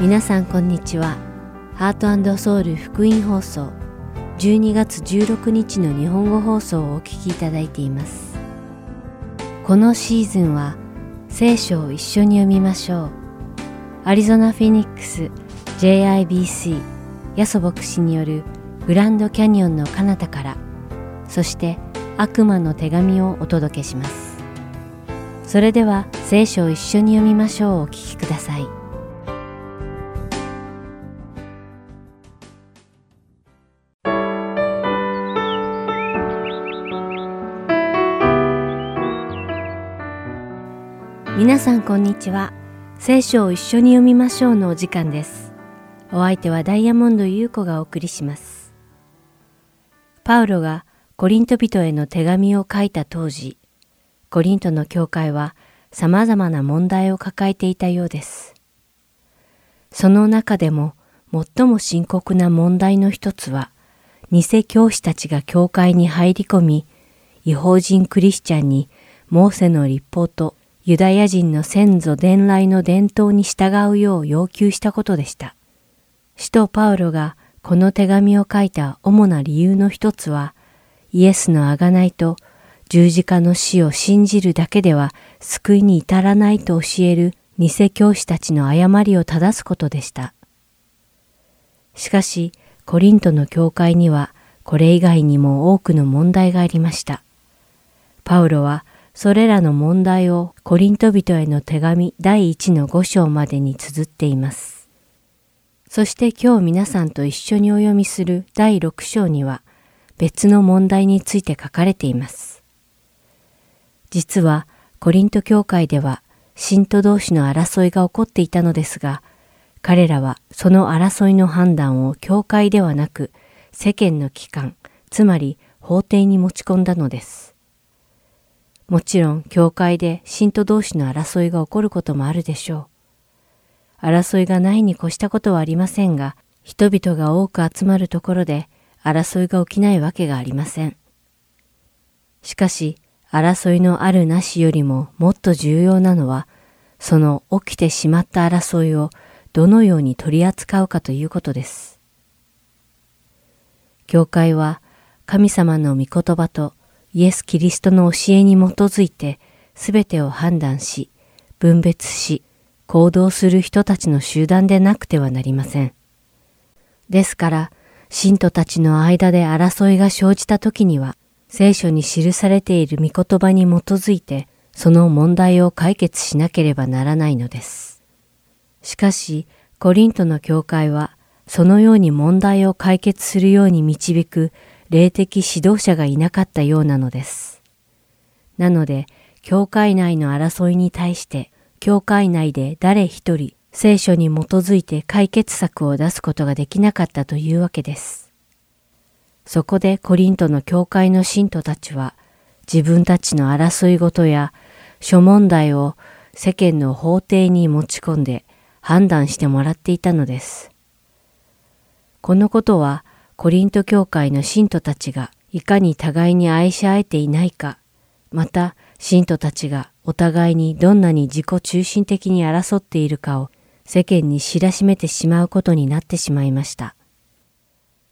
皆さんこんにちは。ハートソウル福音放送12月16日の日本語放送をお聞きいただいています。このシーズンは聖書を一緒に読みましょう。アリゾナ・フェニックス JIBC ヤソ牧師によるグランドキャニオンの彼方からそして悪魔の手紙をお届けします。それでは聖書を一緒に読みましょうお聞きください。皆さんこんにちは。聖書を一緒に読みましょうのお時間です。お相手はダイヤモンド優子がお送りします。パウロがコリント人への手紙を書いた当時、コリントの教会は様々な問題を抱えていたようです。その中でも最も深刻な問題の一つは、偽教師たちが教会に入り込み、違法人クリスチャンにモーセの立法とユダヤ人の先祖伝来の伝統に従うよう要求したことでした。使徒パウロがこの手紙を書いた主な理由の一つは、イエスの贖いと十字架の死を信じるだけでは救いに至らないと教える偽教師たちの誤りを正すことでした。しかし、コリントの教会にはこれ以外にも多くの問題がありました。パウロはそれらの問題をコリント人への手紙第1の5章までに綴っています。そして今日皆さんと一緒にお読みする第6章には別の問題について書かれています。実はコリント教会では信徒同士の争いが起こっていたのですが、彼らはその争いの判断を教会ではなく世間の機関、つまり法廷に持ち込んだのです。もちろん、教会で信徒同士の争いが起こることもあるでしょう。争いがないに越したことはありませんが、人々が多く集まるところで争いが起きないわけがありません。しかし、争いのあるなしよりももっと重要なのは、その起きてしまった争いをどのように取り扱うかということです。教会は神様の御言葉とイエス・キリストの教えに基づいてすべてを判断し、分別し、行動する人たちの集団でなくてはなりません。ですから、信徒たちの間で争いが生じた時には、聖書に記されている御言葉に基づいて、その問題を解決しなければならないのです。しかし、コリントの教会は、そのように問題を解決するように導く霊的指導者がいなかったようなのです。なので、教会内の争いに対して、教会内で誰一人聖書に基づいて解決策を出すことができなかったというわけです。そこでコリントの教会の信徒たちは、自分たちの争い事や諸問題を世間の法廷に持ち込んで判断してもらっていたのです。このことは、コリント教会の信徒たちがいかに互いに愛し合えていないか、また信徒たちがお互いにどんなに自己中心的に争っているかを世間に知らしめてしまうことになってしまいました。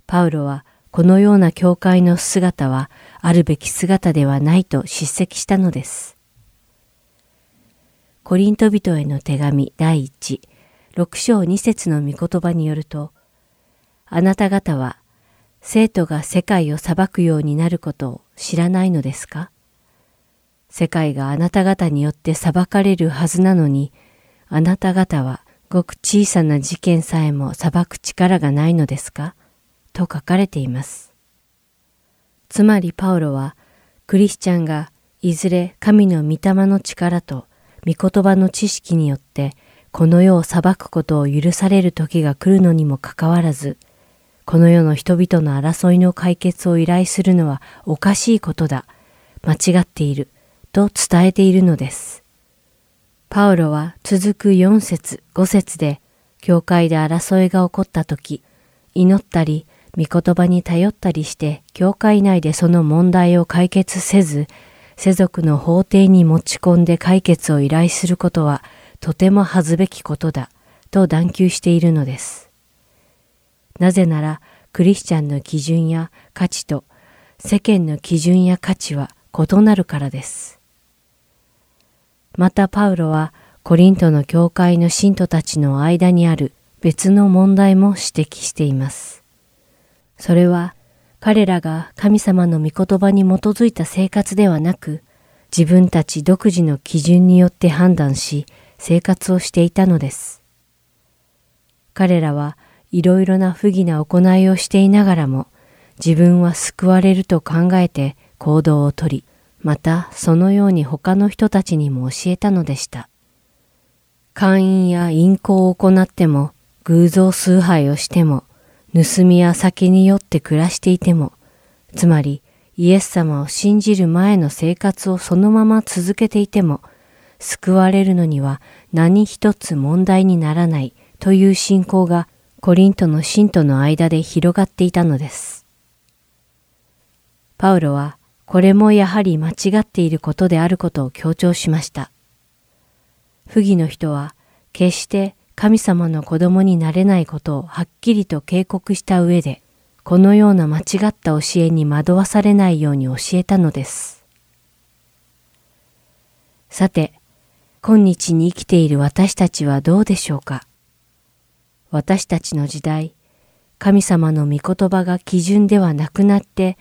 パウロはこのような教会の姿はあるべき姿ではないと叱責したのです。コリント人への手紙第1、6章2節の御言葉によると、あなた方は生徒が世界を裁くようになることを知らないのですか？世界があなた方によって裁かれるはずなのに、あなた方はごく小さな事件さえも裁く力がないのですか？と書かれています。つまりパウロは、クリスチャンがいずれ神の御霊の力と御言葉の知識によってこの世を裁くことを許される時が来るのにもかかわらず、この世の人々の争いの解決を依頼するのはおかしいことだ、間違っている、と伝えているのです。パウロは続く4節5節で、教会で争いが起こった時、祈ったり、御言葉に頼ったりして、教会内でその問題を解決せず、世俗の法廷に持ち込んで解決を依頼することは、とても恥ずべきことだ、と断求しているのです。なぜならクリスチャンの基準や価値と世間の基準や価値は異なるからです。またパウロはコリントの教会の信徒たちの間にある別の問題も指摘しています。それは彼らが神様の御言葉に基づいた生活ではなく自分たち独自の基準によって判断し生活をしていたのです。彼らはいろいろな不義な行いをしていながらも自分は救われると考えて行動をとり、またそのように他の人たちにも教えたのでした。会員や淫行を行っても、偶像崇拝をしても、盗みや酒に酔って暮らしていても、つまりイエス様を信じる前の生活をそのまま続けていても、救われるのには何一つ問題にならないという信仰がコリントの信徒の間で広がっていたのです。パウロはこれもやはり間違っていることであることを強調しました。不義の人は決して神様の子供になれないことをはっきりと警告した上で、このような間違った教えに惑わされないように教えたのです。さて、今日に生きている私たちはどうでしょうか？私たちの時代、神様の御言葉が基準ではなくなって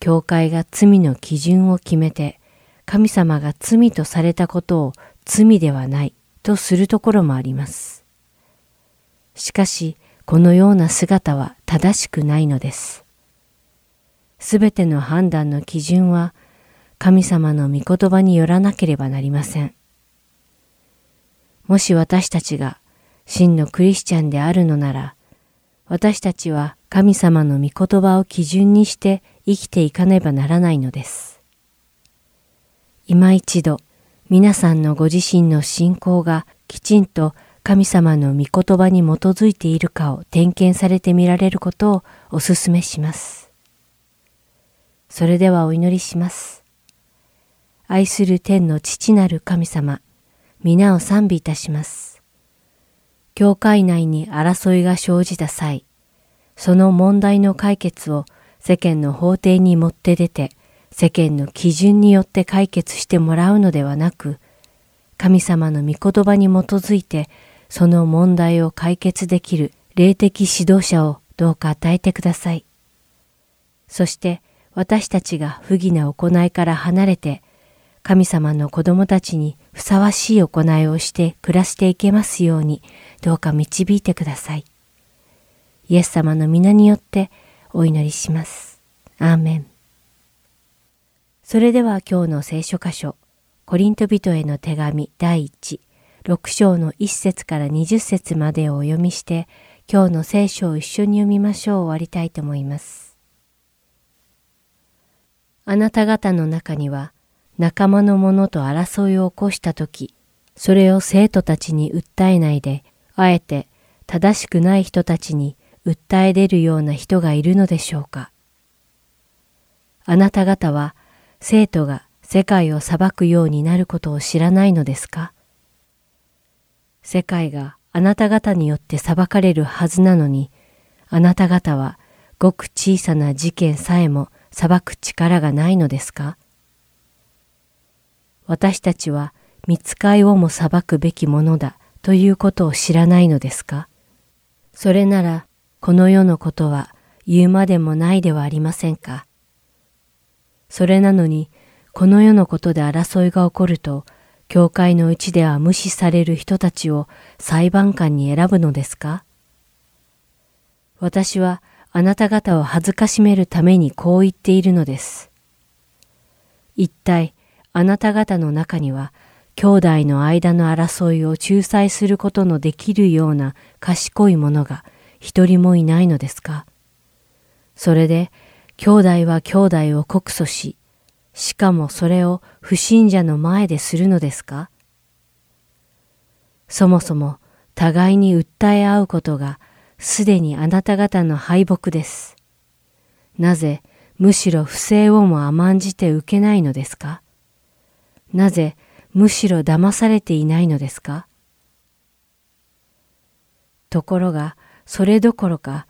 教会が罪の基準を決めて、神様が罪とされたことを罪ではないとするところもあります。しかし、このような姿は正しくないのです。すべての判断の基準は神様の御言葉によらなければなりません。もし私たちが真のクリスチャンであるのなら、私たちは神様の御言葉を基準にして生きていかねばならないのです。今一度、皆さんのご自身の信仰がきちんと神様の御言葉に基づいているかを点検されてみられることをお勧めします。それではお祈りします。愛する天の父なる神様、皆を賛美いたします。教会内に争いが生じた際、その問題の解決を世間の法廷に持って出て、世間の基準によって解決してもらうのではなく、神様の御言葉に基づいて、その問題を解決できる霊的指導者をどうか与えてください。そして私たちが不義な行いから離れて、神様の子供たちにふさわしい行いをして暮らしていけますように、どうか導いてください。イエス様の皆によってお祈りします。アーメン。それでは今日の聖書箇所、コリント人への手紙第1、6章の1節から20節までをお読みして、今日の聖書を一緒に読みましょう終わりたいと思います。あなた方の中には、仲間の者と争いを起こしたとき、それを生徒たちに訴えないで、あえて正しくない人たちに訴え出るような人がいるのでしょうか。あなた方は生徒が世界を裁くようになることを知らないのですか？世界があなた方によって裁かれるはずなのに、あなた方はごく小さな事件さえも裁く力がないのですか？私たちは見つかいをも裁くべきものだということを知らないのですか？それならこの世のことは言うまでもないではありませんか？それなのに、この世のことで争いが起こると、教会のうちでは無視される人たちを裁判官に選ぶのですか？私はあなた方を恥ずかしめるためにこう言っているのです。一体あなた方の中には兄弟の間の争いを仲裁することのできるような賢い者が一人もいないのですか？それで、兄弟は兄弟を告訴し、しかもそれを不信者の前でするのですか？そもそも互いに訴え合うことがすでにあなた方の敗北です。なぜむしろ不正をも甘んじて受けないのですか？なぜむしろ騙されていないのですか？ところが、それどころか、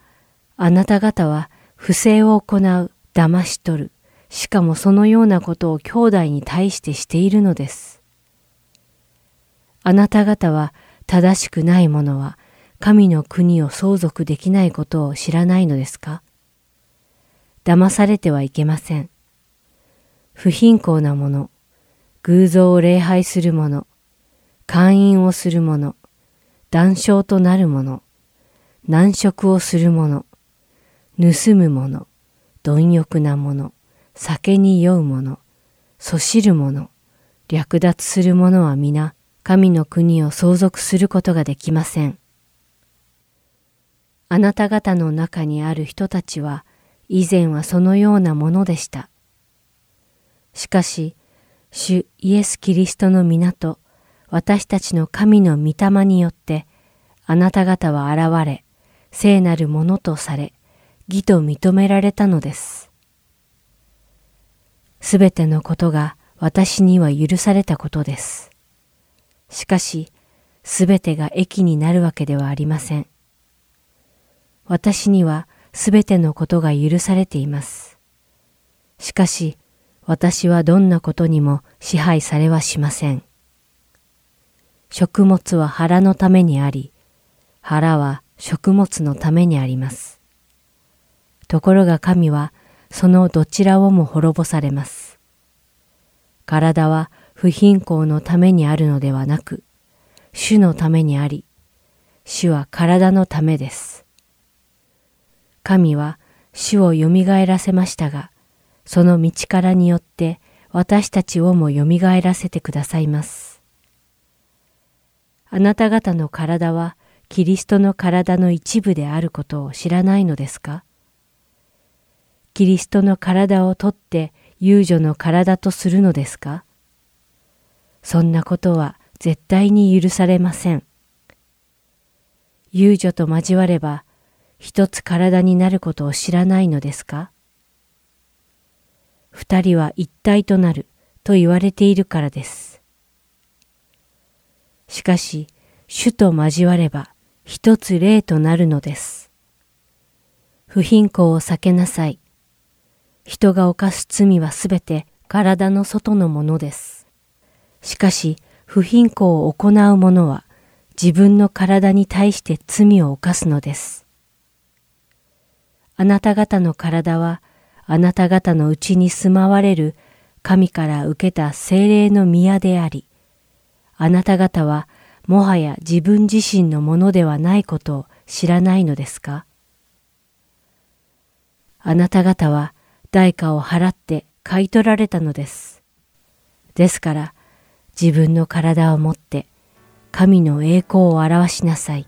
あなた方は不正を行う、騙し取る、しかもそのようなことを兄弟に対してしているのです。あなた方は正しくない者は神の国を相続できないことを知らないのですか？騙されてはいけません。不貧困な者、偶像を礼拝する者、会員をする者、談笑となる者、難食をする者、盗む者、貪欲な者、酒に酔う者、そしる者、略奪する者は皆、神の国を相続することができません。あなた方の中にある人たちは、以前はそのようなものでした。しかし、主イエス・キリストの皆と私たちの神の御霊によって、あなた方は現れ、聖なるものとされ、義と認められたのです。すべてのことが私には許されたことです。しかし、すべてが益になるわけではありません。私にはすべてのことが許されています。しかし、私はどんなことにも支配されはしません。食物は腹のためにあり、腹は食物のためにあります。ところが神はそのどちらをも滅ぼされます。体は不貧困のためにあるのではなく、主のためにあり、主は体のためです。神は主をよみがえらせましたが、その道からによって私たちをもよみがえらせてくださいます。あなた方の体はキリストの体の一部であることを知らないのですか？キリストの体をとって遊女の体とするのですか？そんなことは絶対に許されません。遊女と交われば一つ体になることを知らないのですか？二人は一体となると言われているからです。しかし、主と交われば一つ霊となるのです。不貧困を避けなさい。人が犯す罪はすべて体の外のものです。しかし、不貧困を行う者は自分の体に対して罪を犯すのです。あなた方の体はあなた方のうちに住まわれる神から受けた精霊の宮であり、あなた方はもはや自分自身のものではないことを知らないのですか？あなた方は代価を払って買い取られたのです。ですから自分の体を持って神の栄光を表しなさい。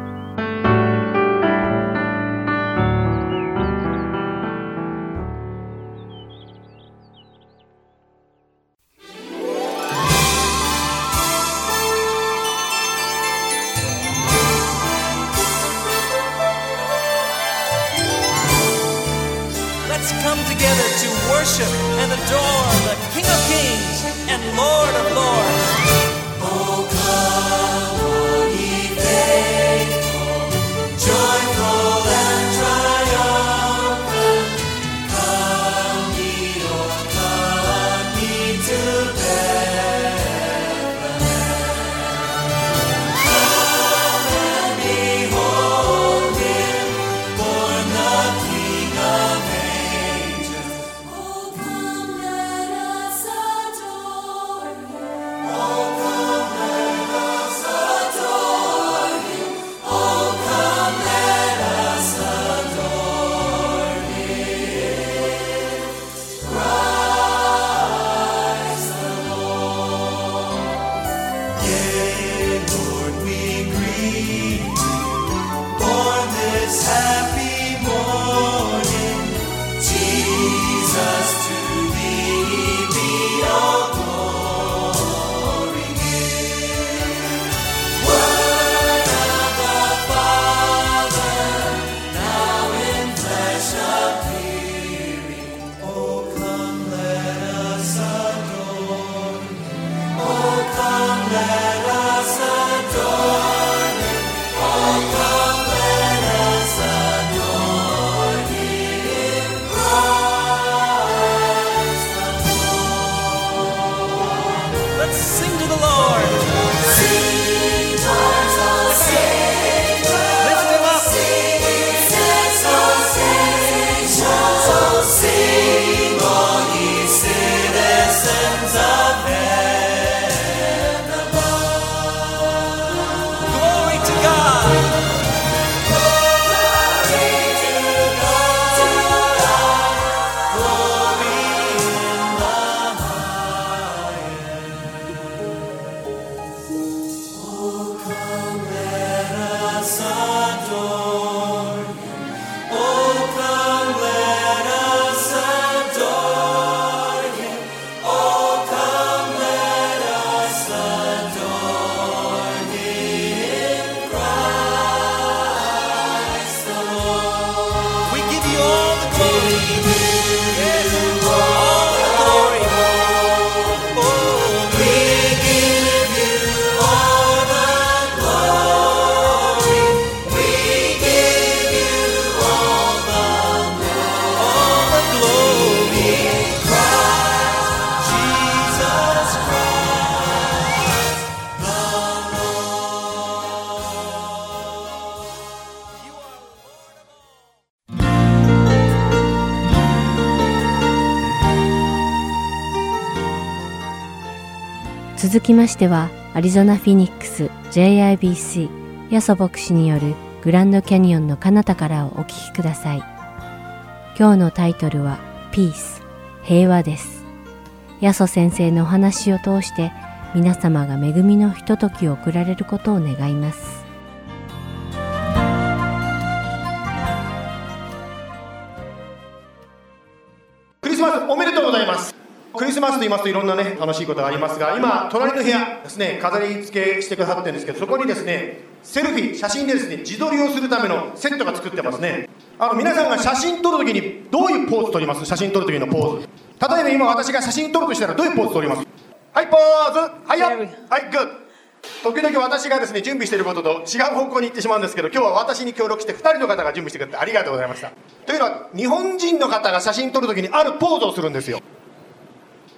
together to worship and adore the King of Kings and Lord of Lords. 続きましてはアリゾナ・フィニックス JIBC ヤソ牧師によるグランドキャニオンの彼方からをお聞きください。今日のタイトルはピース平和です。ヤソ先生のお話を通して皆様が恵みのひとときを送られることを願います。クリスマスと言いますといろんなね楽しいことがありますが今隣の部屋ですね飾り付けしてくださってるんですけどそこにですねセルフィー写真でですね自撮りをするためのセットが作ってますねあの皆さんが写真撮るときにどういうポーズ撮ります写真撮るときのポーズ例えば今私が写真撮るとしたらどういうポーズ撮りますはいポーズはいよはいグッ時々私がですね準備していることと違う方向に行ってしまうんですけど今日は私に協力して2人の方が準備してくれてありがとうございましたというのは日本人の方が写真撮るときにあるポーズをするんですよ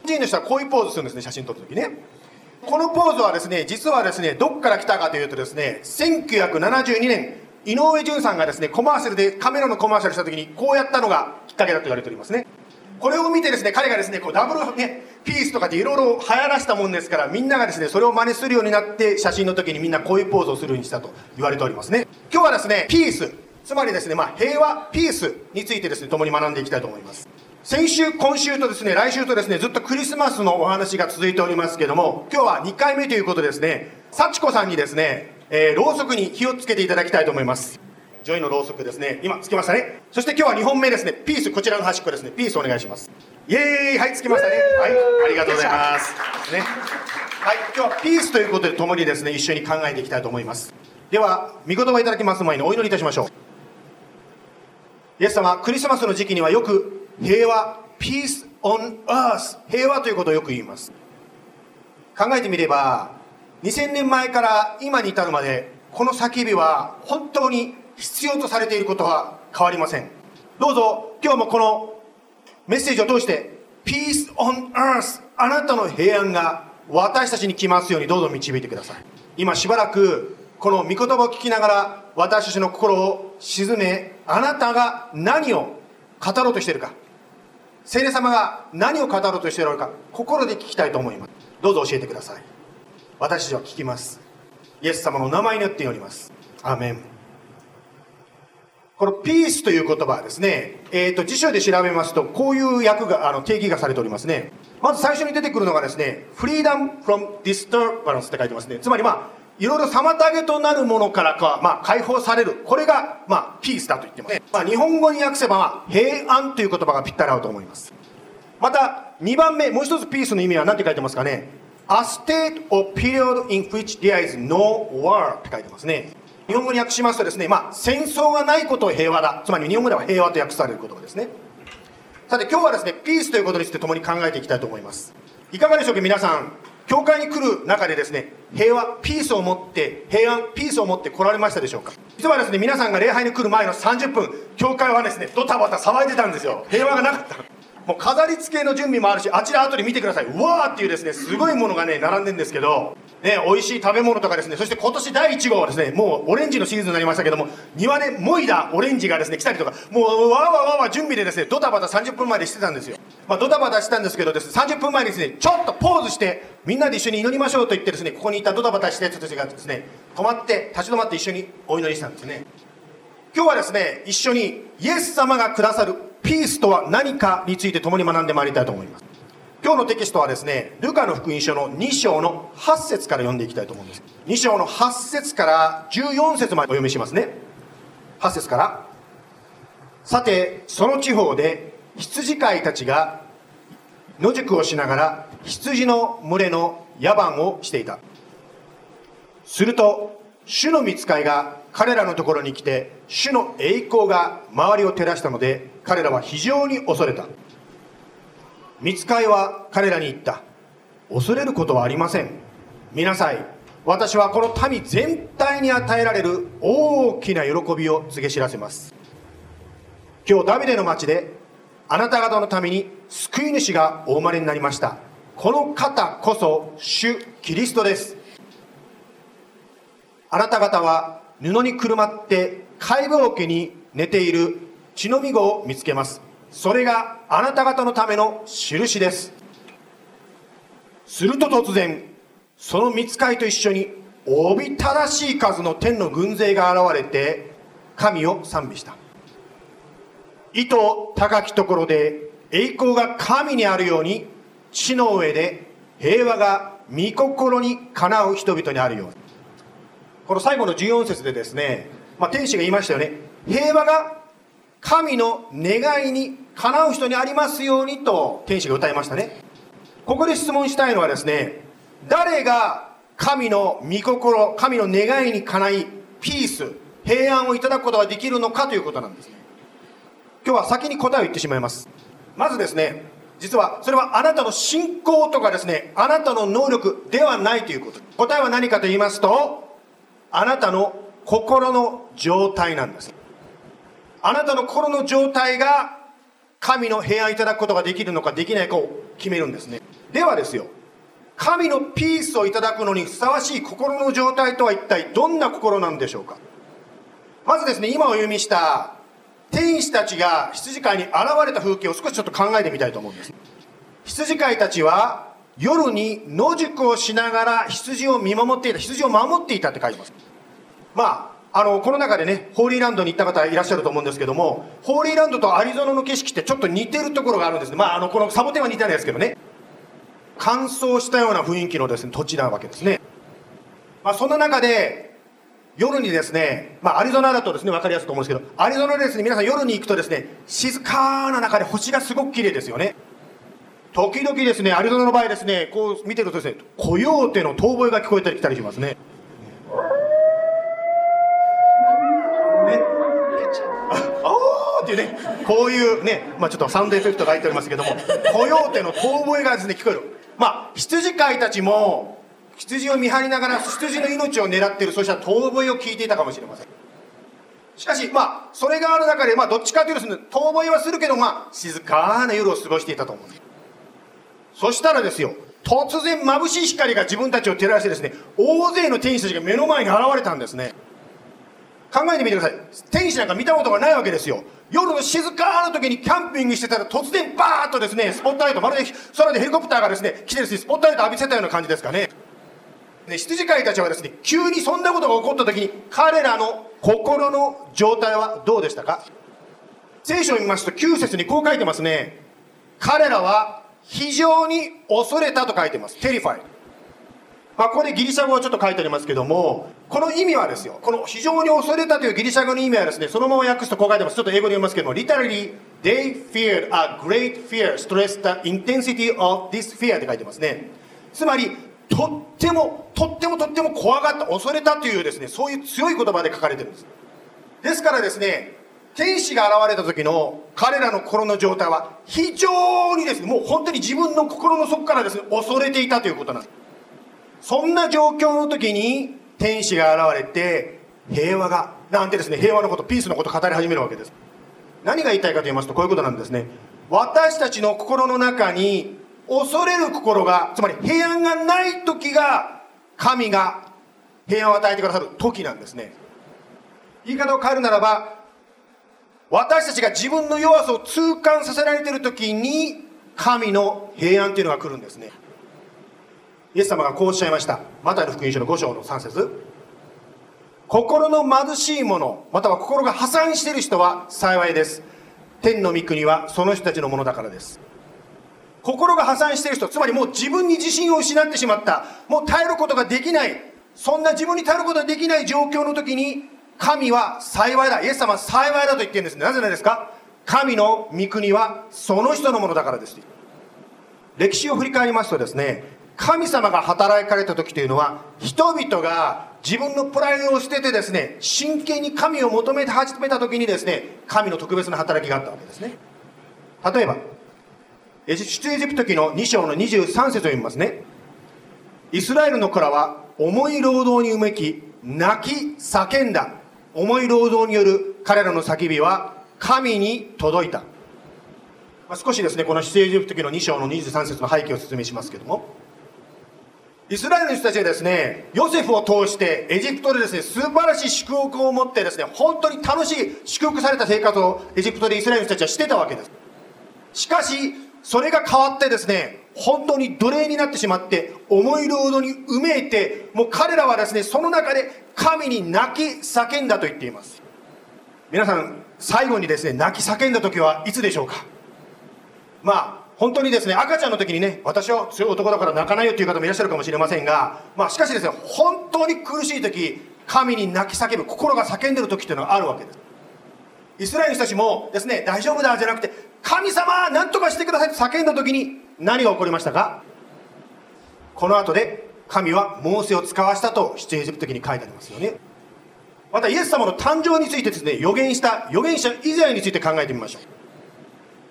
人の人はこういうポーズするんですね写真撮るときね。このポーズはですね実はですねどっから来たかというとですね1972年井上順さんがですねコマーシャルでカメラのコマーシャルした時にこうやったのがきっかけだと言われておりますね。これを見てですね彼がですねこうダブル、ね、ピースとかでいろいろ流行らしたもんですからみんながですねそれを真似するようになって写真の時にみんなこういうポーズをするようにしたと言われておりますね。今日はですねピース。つまりですね、まあ、平和 peace についてですね共に学んでいきたいと思います。先週今週とですね来週とですねずっとクリスマスのお話が続いておりますけども今日は2回目ということですね幸子さんにですね、えーろうそくに火をつけていただきたいと思います。 joy のろうそくですね今つきましたね。そして今日は2本目ですね peace こちらの端っこですね。ピースお願いします。イエーイはいつきましたね。はいありがとうございます。ね。はい今日は peace ということで共にですね一緒に考えていきたいと思います。では御言葉いただきます前にお祈りいたしましょう。イエス様クリスマスの時期にはよく平和 Peace on earth 平和ということをよく言います。考えてみれば2000年前から今に至るまでこの叫びは本当に必要とされていることは変わりません。どうぞ今日もこのメッセージを通して Peace on earth あなたの平安が私たちに来ますようにどうぞ導いてください。今しばらくこの御言葉を聞きながら私たちの心を静めあなたが何を語ろうとしているか。聖霊様が何を語ろうとしているのか心で聞きたいと思います。どうぞ教えてください。私たちは聞きます。イエス様の名前によって祈ります。アーメン。このピースという言葉はですね、えー、と辞書で調べますとこういう訳があの定義がされておりますね。まず最初に出てくるのがですね Freedom from Disturbance って書いてますね。つまりまあいろいろ妨げとなるものからか、まあ、解放される。これが、まあ、ピースだと言ってます、まあ、日本語に訳せば、まあ、平安という言葉がぴったり合うと思います。また2番目もう一つピースの意味は何て書いてますかね？A state or period in which there is no war って書いてますね。日本語に訳しますとですね、まあ、戦争がないことを平和だ。つまり日本語では平和と訳される言葉ですね。さて今日はですねピースということについて共に考えていきたいと思います。いかがでしょうか皆さん？教会に来る中でですね平和ピースを持って平安ピースを持って来られましたでしょうか？実はですね皆さんが礼拝に来る前の30分教会はですねドタバタ騒いでたんですよ。平和がなかった。もう飾り付けの準備もあるしあちら後で見てください。うわーっていうですねすごいものがね並んでるんですけどね美味しい食べ物とかですねそして今年第1号はですねもうオレンジのシーズンになりましたけども庭でもいだオレンジがですね来たりとかもうわーわーわーわー準備でですねドタバタ30分前でしてたんですよ。まあドタバタしたんですけどですね30分前にですねちょっとポーズしてみんなで一緒に祈りましょうと言ってですねここにいたドタバタした人たちがですね止まって立ち止まって一緒にお祈りしたんですね。今日はですね一緒にイエス様がくださるピースとは何かについて共に学んでまいりたいと思います。今日のテキストはですねルカの福音書の2章の8節から読んでいきたいと思うんです。2章の8節から14節までお読みしますね。8節からさてその地方で羊飼いたちが野宿をしながら羊の群れの野蛮をしていた。すると主の見つかいが彼らのところに来て主の栄光が周りを照らしたので彼らは非常に恐れた。見つかいは彼らに言った。恐れることはありません。見なさい。私はこの民全体に与えられる大きな喜びを告げ知らせます。今日ダビデの町であなた方のために救い主がお生まれになりました。この方こそ主キリストです。あなた方は布にくるまって貝羽桶に寝ている血のみ子を見つけます。それがあなた方のための印です。すると突然その見つかいと一緒におびただしい数の天の軍勢が現れて神を賛美した。意図高きところで栄光が神にあるように地の上で平和が御心にかなう人々にあるように。この最後の14節でですね、まあ、天使が言いましたよね。平和が神の願いにかなう人にありますようにと天使が歌いましたね。ここで質問したいのはですね誰が神の御心神の願いにかないピース平安をいただくことができるのかということなんです。ね今日は先に答えを言ってしまいます。まずですね実はそれはあなたの信仰とかですねあなたの能力ではないということ。答えは何かと言いますとあなたの心の状態なんです。あなたの心の状態が神の平安いただくことができるのかできないかを決めるんですね。ではですよ神のピースをいただくのにふさわしい心の状態とは一体どんな心なんでしょうか。まずですね今お読みした天使たちが羊飼いに現れた風景を少しちょっと考えてみたいと思うんです。羊飼いたちは夜に野宿をしながら羊を見守っていた。羊を守っていたって書いてます。まああのこの中でねホーリーランドに行った方いらっしゃると思うんですけどもホーリーランドとアリゾナの景色ってちょっと似てるところがあるんですね。まああのこのサボテンは似てないですけどね。乾燥したような雰囲気のですね土地なわけですね。まあそんな中で夜にですね、まあ、アリゾナだとですね分かりやすいと思うんですけどアリゾナでですね皆さん夜に行くとですね静かな中で星がすごく綺麗ですよね。時々ですねアリゾナの場合ですねこう見てるとですねコヨーテの遠吠えが聞こえたり来たりしますね。ね。ああーっていうねこういうね、まあ、ちょっとサウンドエフェクトが入っておりますけどもコヨーテの遠吠えがですね聞こえる。まあ羊飼いたちも羊を見張りながら羊の命を狙っているそうした遠吠えを聞いていたかもしれません。しかしまあそれがある中でまあどっちかというと遠吠えはするけどまあ静かな夜を過ごしていたと思う。んですそしたらですよ突然眩しい光が自分たちを照らしてですね大勢の天使たちが目の前に現れたんですね。考えてみてください。天使なんか見たことがないわけですよ。夜の静かな時にキャンピングしてたら突然バーッとですねスポットライトまるで空でヘリコプターがですね来てですねスポットライト浴びせたような感じですかね。で羊飼いたちはですね急にそんなことが起こった時に彼らの心の状態はどうでしたか？聖書を見ますと9節にこう書いてますね。彼らは非常に恐れたと書いてます。 terrifyまあ、ここでギリシャ語はちょっと書いてありますけどもこの意味はですよ。この非常に恐れたというギリシャ語の意味はですねそのまま訳すとこう書いてます。ちょっと英語で読みますけども literally they feared a great fear stressed the intensity of this fear って書いてますね。つまりとってもとってもとっても怖がった恐れたというですねそういう強い言葉で書かれてるんです。ですからですね天使が現れた時の彼らの心の状態は非常にですねもう本当に自分の心の底からですね恐れていたということなんです。そんな状況の時に天使が現れて平和がなんてですね平和のことピースのこと語り始めるわけです。何が言いたいかと言いますとこういうことなんですね。私たちの心の中に恐れる心がつまり平安がない時が神が平安を与えてくださる時なんですね。言い方を変えるならば私たちが自分の弱さを痛感させられている時に神の平安というのが来るんですね。イエス様がこうおっしゃいました。マタイの福音書の5章の3節。心の貧しい者または心が破産している人は幸いです。天の御国はその人たちのものだからです。心が破産している人つまりもう自分に自信を失ってしまった。もう耐えることができない。そんな自分に耐えることができない状況の時に神は幸いだ。イエス様は幸いだと言ってるんですなぜなんですか？神の御国はその人のものだからです。歴史を振り返りますとですね神様が働かれた時というのは人々が自分のプライドを捨ててですね真剣に神を求めて始めた時にですね神の特別な働きがあったわけですね。例えば出エジプト記の2章の23節を読みますね。イスラエルの子らは重い労働にうめき泣き叫んだ。重い労働による彼らの叫びは神に届いた、まあ、少しですねこの出エジプト記の2章の23節の背景を説明しますけども。イスラエルの人たちがですねヨセフを通してエジプトでですね素晴らしい祝福を持ってですね本当に楽しい祝福された生活をエジプトでイスラエルの人たちはしてたわけです。しかしそれが変わってですね本当に奴隷になってしまって重い労働にうめいてもう彼らはですねその中で神に泣き叫んだと言っています。皆さん最後にですね泣き叫んだ時はいつでしょうか？まあ本当にですね赤ちゃんの時にね私は強い男だから泣かないよという方もいらっしゃるかもしれませんがまあしかしですね本当に苦しい時神に泣き叫ぶ心が叫んでる時っていうのがあるわけです。イスラエルの人たちもですね大丈夫だじゃなくて神様何とかしてくださいと叫んだ時に何が起こりましたか？この後で神はモーセを使わしたと出エジプト記に書いてありますよね。またイエス様の誕生についてですね予言した預言者イザヤについて考えてみましょう。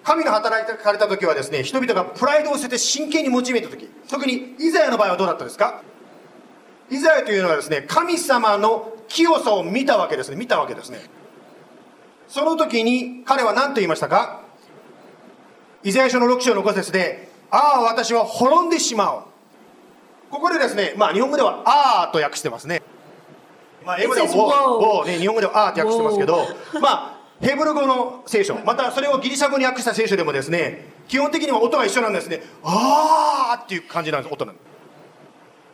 神が働かれた時はですね人々がプライドを捨てて真剣に用いた時。特にイザヤの場合はどうだったですか？イザヤというのはですね神様の清さを見たわけですね。見たわけですね。その時に彼は何と言いましたか？イザヤ書の6章の5節でああ私は滅んでしまうここでですねまあ日本語ではああと訳してますねまあ、英語ではウね、日本語ではあーって訳してますけど、まあ、ヘブル語の聖書、またそれをギリシャ語に訳した聖書でもですね、基本的には音が一緒なんですね。あーっていう感じなんです、音なんです。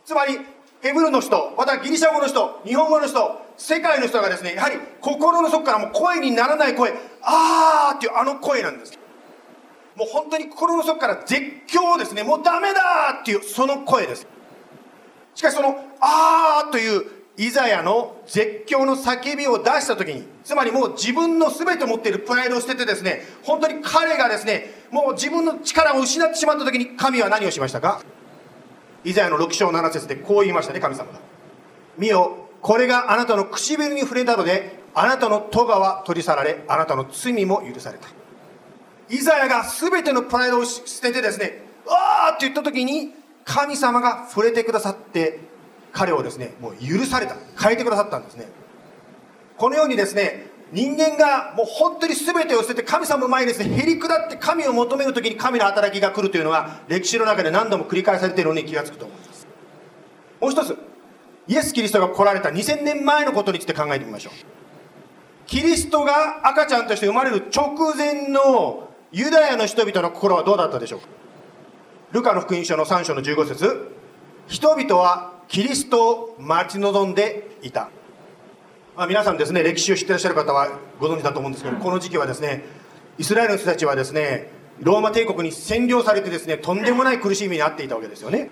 つまり、ヘブルの人、またギリシャ語の人、日本語の人、世界の人がですね、やはり心の底からもう声にならない声、あーっていうあの声なんです。もう本当に心の底から絶叫をですね、もうダメだっていうその声です。しかしその、あーというイザヤの絶叫の叫びを出した時に、つまりもう自分の全て持っているプライドを捨ててですね、本当に彼がですね、もう自分の力を失ってしまった時に神は何をしましたか？イザヤの6章7節でこう言いましたね、神様が。見よ、これがあなたの唇に触れたので、あなたの咎は取り去られ、あなたの罪も許された。イザヤが全てのプライドを捨ててですね、あーって言った時に、神様が触れてくださって、彼をですね、もう許された。変えてくださったんですね。このようにですね、人間がもう本当に全てを捨てて神様の前にですね、へり下って神を求める時に神の働きが来るというのが歴史の中で何度も繰り返されているのに気がつくと思います。もう一つ、イエス・キリストが来られた2000年前のことについて考えてみましょう。キリストが赤ちゃんとして生まれる直前のユダヤの人々の心はどうだったでしょうか？ルカの福音書の3章の15節人々はキリストを待ち望んでいた。まあ、皆さんですね、歴史を知ってらっしゃる方はご存知だと思うんですけど、この時期はですね、イスラエルの人たちはですね、ローマ帝国に占領されてですね、とんでもない苦しみにあっていたわけですよね。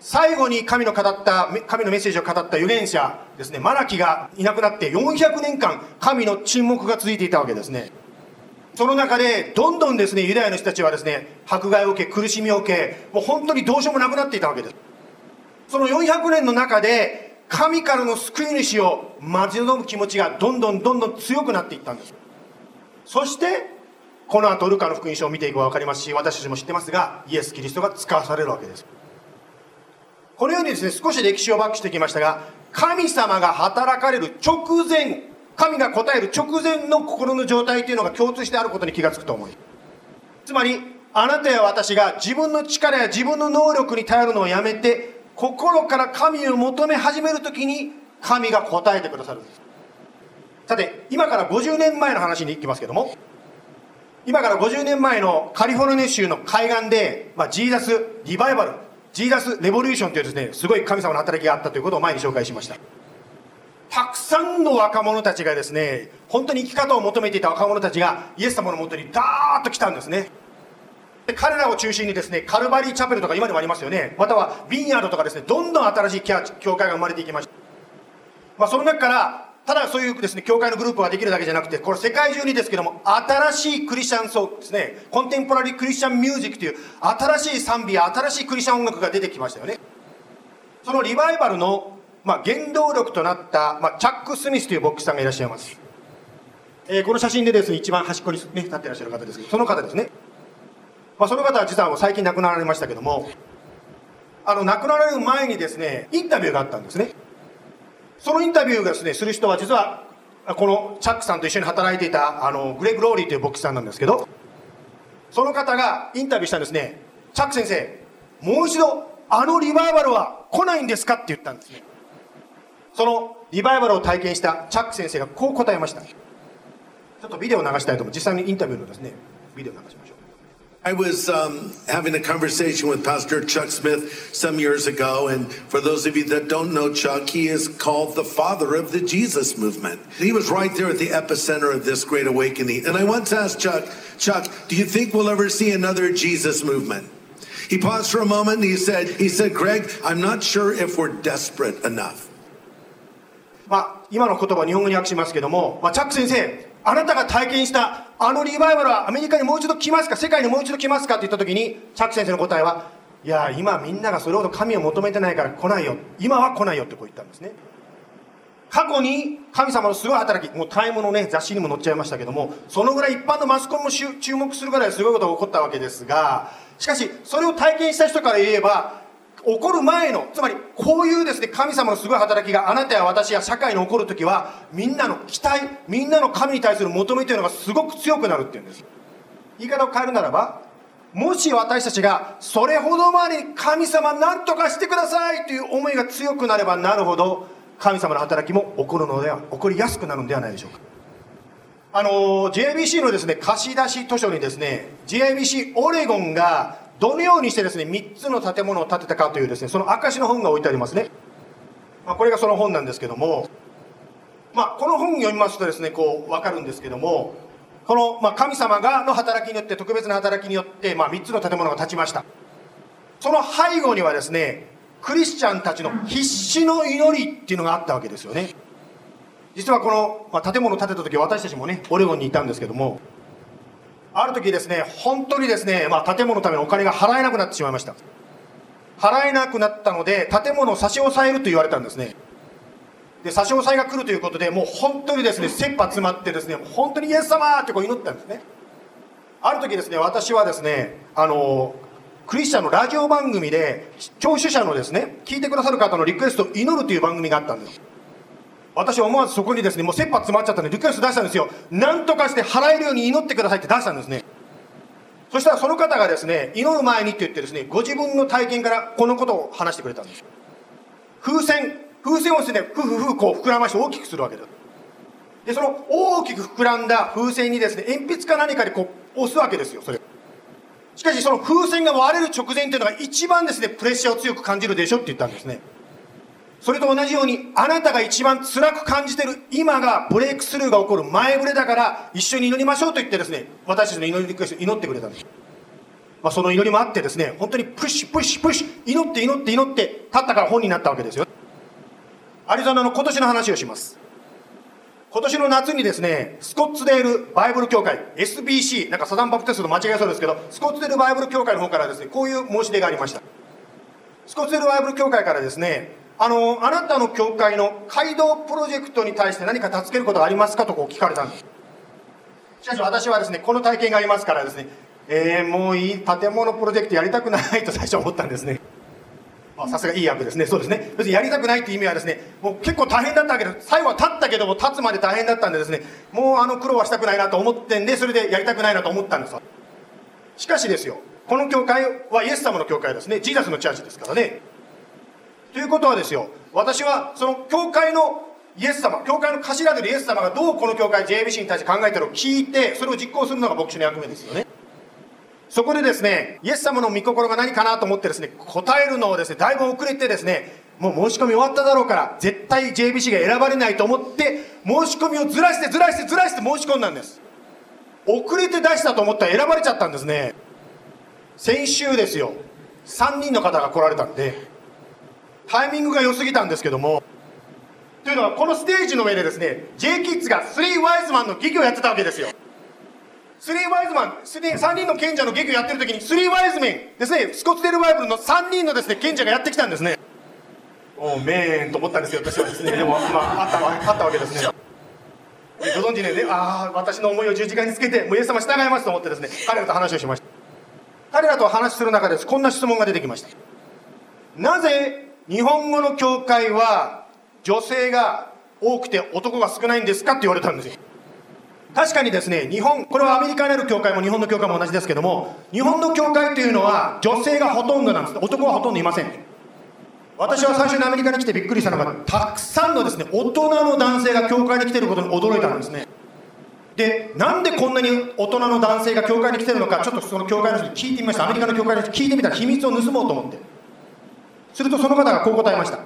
最後に神の語った、神のメッセージを語った預言者ですね、マラキがいなくなって400年間、神の沈黙が続いていたわけですね。その中で、どんどんですね、ユダヤの人たちはですね、迫害を受け、苦しみを受け、もう本当にどうしようもなくなっていたわけです。その400年の中で、神からの救い主を待ち望む気持ちがどんどんどんどん強くなっていったんです。そして、この後ルカの福音書を見ていけば分かりますし、私たちも知ってますが、イエス・キリストが使わされるわけです。このようにですね、少し歴史をバックしてきましたが、神様が働かれる直前、神が答える直前の心の状態というのが共通してあることに気がつくと思い。つまりあなたや私が自分の力や自分の能力に頼るのをやめて心から神を求め始めるときに神が答えてくださるんですさて今から50年前の話に行きますけども今から50年前のカリフォルニア州の海岸で、まあ、ジーザスリバイバルジーザスレボリューションというですねすごい神様の働きがあったということを前に紹介しましたたくさんの若者たちがですね本当に生き方を求めていた若者たちがイエス様のもとにダーッと来たんですね。で彼らを中心にですねカルバリーチャペルとか今でもありますよね。またはビンヤードとかですねどんどん新しい教会が生まれていきました、まあ、その中からただそういうですね教会のグループができるだけじゃなくてこれ世界中にですけども新しいクリスチャンソーですねコンテンポラリークリスチャンミュージックという新しい賛美や新しいクリスチャン音楽が出てきましたよね。そのリバイバルの、まあ、原動力となった、まあ、チャック・スミスという牧師さんがいらっしゃいます、えーこの写真でですね一番端っこに、ね、立ってらっしゃる方ですけどその方ですね。まあ、その方は実はもう最近亡くなられましたけどもあの亡くなられる前にですねインタビューがあったんですね。そのインタビューがですねする人は実はこのチャックさんと一緒に働いていたあのグレッグ・ローリーという牧師さんなんですけどその方がインタビューしたんですね。チャック先生もう一度あのリバイバルは来ないんですかって言ったんですね。そのリバイバルを体験したチャック先生がこう答えましたちょっとビデオを流したいと思う実際にインタビューのですねビデオを流しましょう I was um, having a conversation with Pastor Chuck Smith some years ago, and for those of you that don't know Chuck, he is called the father of the Jesus movement. He was right there at the epicenter of this great awakening. And I once asked Chuck, Chuck, do you think we'll ever see another Jesus movement? He paused for a moment and he said, he said, Greg, I'm not sure if we're desperate enough. まあ、今の言葉を日本語に訳しますけども、まあ、チャック先生、あなたが体験したあのリバイバルはアメリカにもう一度来ますか？世界にもう一度来ますか？って言った時に、チャック先生の答えは、いや、今みんながそれほど神を求めてないから来ないよ。今は来ないよってこう言ったんですね。過去に神様のすごい働き、もうタイムのね、雑誌にも載っちゃいましたけども、そのぐらい一般のマスコミも注目するぐらいすごいことが起こったわけですが、しかし、それを体験した人から言えば、起こる前の、つまりこういうですね、神様のすごい働きがあなたや私や社会に起こるときは、みんなの期待、みんなの神に対する求めというのがすごく強くなるっていうんです。言い方を変えるならば、もし私たちがそれほどまでに神様何とかしてくださいという思いが強くなればなるほど、神様の働きも起こるのでは、起こりやすくなるのではないでしょうか。あの、JBC のですね、貸し出し図書にですね、JBC オレゴンがどのようにしてですね、3つの建物を建てたかというですね、その証の本が置いてありますね。まあ、これがその本なんですけども、まあ、この本を読みますとですね、こう、わかるんですけども、この、まあ、神様がの働きによって、特別な働きによって、まあ、3つの建物が建ちました。その背後にはですね、クリスチャンたちの必死の祈りっていうのがあったわけですよね。実はこの、まあ、建物を建てた時私たちもね、オレゴンにいたんですけども、ある時ですね、本当にですね、まあ、建物のためのお金が払えなくなってしまいました。払えなくなったので、建物を差し押さえると言われたんですね。で、差し押さえが来るということで、もう本当にですね、切羽詰まってですね、本当にイエス様ってこう祈ったんですね。ある時ですね、私はですね、あの、クリスチャンのラジオ番組で、聴取者のですね、聞いてくださる方のリクエストを祈るという番組があったんです。私は思わずそこにですね、もう切羽詰まっちゃったんで、リクエスト出したんですよ。なんとかして払えるように祈ってくださいって出したんですね。そしたらその方がですね、祈る前にって言ってですね、ご自分の体験からこのことを話してくれたんです。風船、風船をですね、ふふふこう膨らまして大きくするわけです。で、その大きく膨らんだ風船にですね、鉛筆か何かでこう押すわけですよ、それ。しかしその風船が割れる直前っていうのが一番ですね、プレッシャーを強く感じるでしょって言ったんですね。それと同じように、あなたが一番辛く感じてる今がブレイクスルーが起こる前触れだから一緒に祈りましょうと言ってですね、私たちの祈りリクエスト祈ってくれたんです。まあ、その祈りもあってですね、本当にプッシュプッシュプッシュ、祈って祈って祈って、立ったから本になったわけですよ。アリゾナの今年の話をします。今年の夏にですね、スコッツデールバイブル協会、SBC、なんかサザンバプテストと間違いそうですけど、スコッツデールバイブル協会の方からですね、こういう申し出がありました。スコッツデールバイブル協会からですね、あの、あなたの教会の街道プロジェクトに対して何か助けることがありますかとこう聞かれたんです。しかし私はですね、この体験がありますからですね、えー、もういい建物プロジェクトやりたくないと最初思ったんですね。あさすがいい役ですね。そうですね。別にやりたくないっていう意味はですね、もう結構大変だったけど、最後は立ったけども立つまで大変だったんでですね、もうあの苦労はしたくないなと思ってんで、それでやりたくないなと思ったんですしかしですよこの教会はイエス様の教会ですねジーザスのチャーチですからねということはですよ私はその教会のイエス様教会の頭であるイエス様がどうこの教会 JBC に対して考えてるのを聞いてそれを実行するのが牧師の役目ですよねそこでですね、イエス様の御心が何かなと思ってですね、答えるのをですね、だいぶ遅れてですね、もう申し込み終わっただろうから、絶対 JBC が選ばれないと思って、申し込みをずらしてずらしてずらして申し込んだんです。遅れて出したと思ったら選ばれちゃったんですね。先週ですよ、3人の方が来られたんで、タイミングが良すぎたんですけども、というのはこのステージの上でですね、J キッズが3ワイズマンの劇をやってたわけですよ。スリーワイズマン、3人の賢者の劇をやってる時に、スリーワイズメンですね、スコッツデルバイブルの3人のですね、賢者がやってきたんですね。おメーンと思ったんですよ、私はですね。でも、まあ、あったわあったわけですね。ご存知ね、ああ、私の思いを十字架につけて、もうイエス様従いますと思ってですね、彼らと話をしました。彼らと話する中です、こんな質問が出てきました。なぜ日本語の教会は女性が多くて男が少ないんですかって言われたんですよ。確かにですね、日本、これはアメリカにある教会も日本の教会も同じですけども、日本の教会というのは女性がほとんどなんです。男はほとんどいません。私は最初にアメリカに来てびっくりしたのが、たくさんのですね、大人の男性が教会に来てることに驚いたんですね。で、なんでこんなに大人の男性が教会に来てるのか、ちょっとその教会の人に聞いてみました。アメリカの教会の人に聞いてみたら秘密を盗もうと思って。するとその方がこう答えました。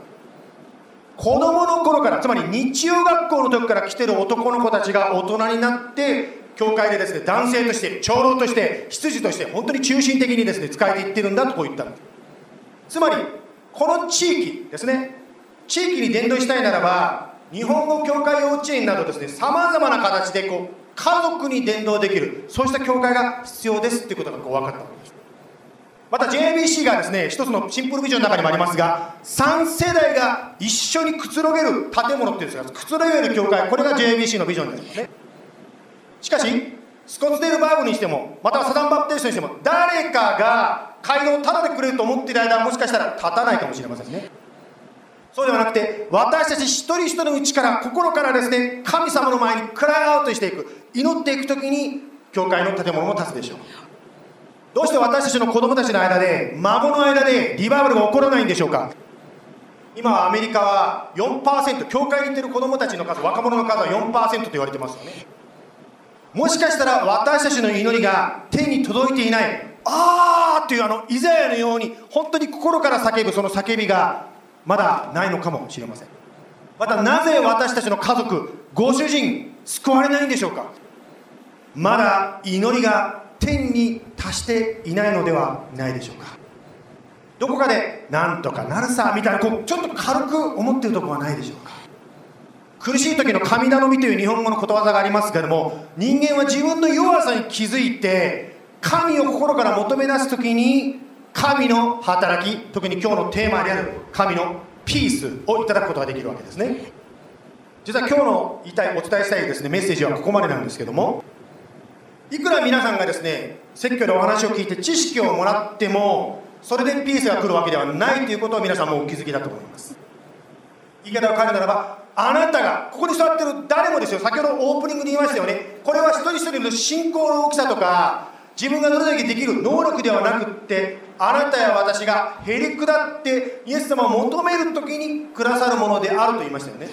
子供の頃からつまり日曜学校の時から来てる男の子たちが大人になって教会でですね男性として長老として執事として本当に中心的にですね使えていってるんだとこう言ったつまりこの地域ですね地域に伝道したいならば日本語教会幼稚園などですねさまざまな形でこう家族に伝道できるそうした教会が必要ですっていうことがこう分かったわけですまた JBC がですね一つのシンプルビジョンの中にもありますが3世代が一緒にくつろげる建物っていうんですがくつろげる教会これが JBC のビジョンですね。しかしスコッツデールバーグにしてもまたはサダンバプテストにしても誰かが街道をタダでくれると思っている間はもしかしたら立たないかもしれませんね。そうではなくて私たち一人一人のうちから心からですね神様の前にクライアウトしていく祈っていく時に教会の建物も立つでしょう。どうして私たちの子供たちの間で孫の間でリバイバルが起こらないんでしょうか？今はアメリカは4%教会に行ってる子供たちの数若者の数は4%と言われてますよね。もしかしたら私たちの祈りが天に届いていないあーというあのイザヤのように本当に心から叫ぶその叫びがまだないのかもしれません。またなぜ私たちの家族ご主人救われないんでしょうか？まだ祈りが天に達していないのではないでしょうか。どこかでなんとかなるさみたいなこうちょっと軽く思ってるとこはないでしょうか。苦しい時の神頼みという日本語のことわざがありますけれども人間は自分の弱さに気づいて神を心から求め出す時に神の働き特に今日のテーマである神のピースをいただくことができるわけですね。実は今日の言いたいお伝えしたいですねメッセージはここまでなんですけどもいくら皆さんがですね説教でお話を聞いて知識をもらってもそれでピースが来るわけではないということを皆さんもお気づきだと思います。言い方を変えるならばあなたがここに座ってる誰もですよ。先ほどオープニングで言いましたよね。これは一人一人の信仰の大きさとか自分がどれだけできる能力ではなくってあなたや私がへり下ってイエス様を求める時にくださるものであると言いましたよね。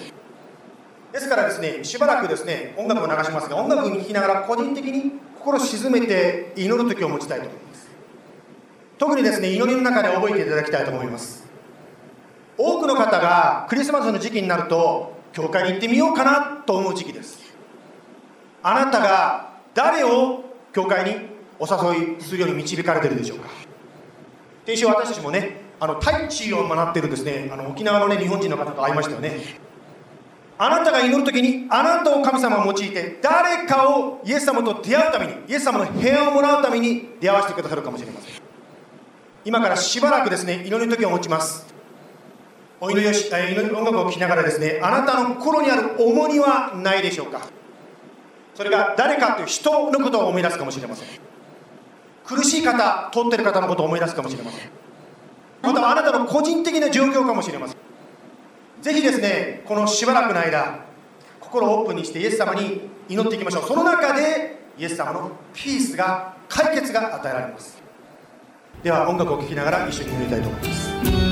ですからですねしばらくですね音楽を流しますが音楽に聴きながら個人的に心を静めて祈る時を持ちたいと思います。特にですね祈りの中で覚えていただきたいと思います。多くの方がクリスマスの時期になると教会に行ってみようかなと思う時期です。あなたが誰を教会にお誘いするように導かれてるでしょうか。先週私たちもねあのタイチを学ってるですねあの沖縄のね日本人の方と会いましたよね。あなたが祈る時にあなたを神様を用いて誰かをイエス様と出会うためにイエス様の平和をもらうために出会わせてくださるかもしれません。今からしばらくですね祈りの時を持ちます。お祈りをし祈り音楽を聴きながらですねあなたの心にある重荷はないでしょうか。それが誰かという人のことを思い出すかもしれません。苦しい方通ってる方のことを思い出すかもしれません。またあなたの個人的な状況かもしれません。ぜひですねこのしばらくの間心をオープンにしてイエス様に祈っていきましょう。その中でイエス様のピースが解決が与えられます。では音楽を聴きながら一緒に祈りたいと思います。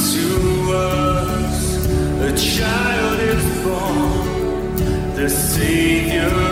Unto us. A child is born, the Savior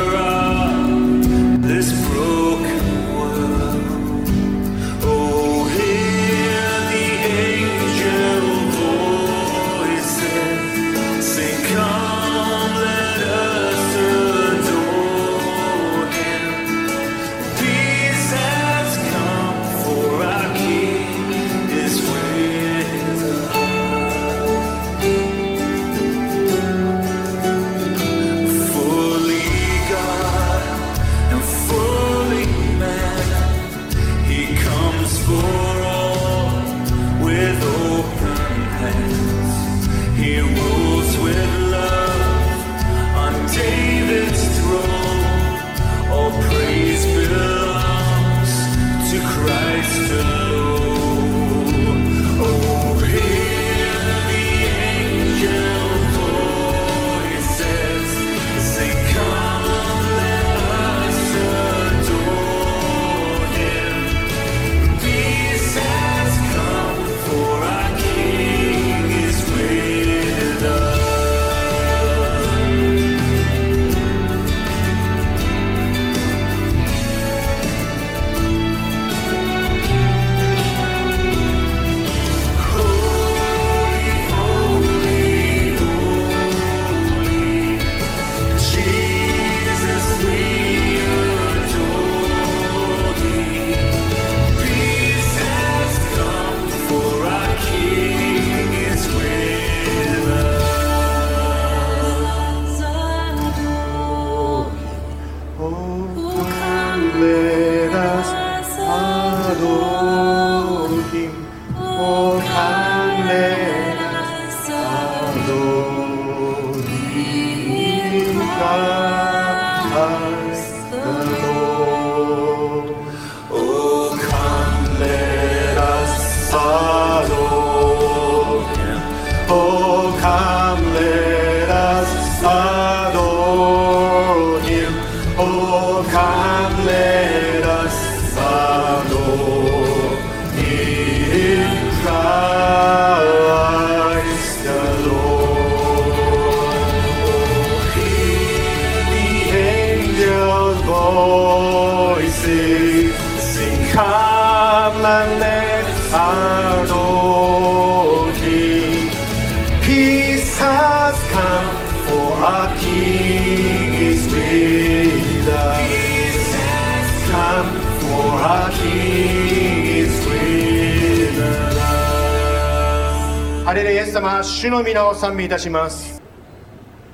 皆を賛美いたします。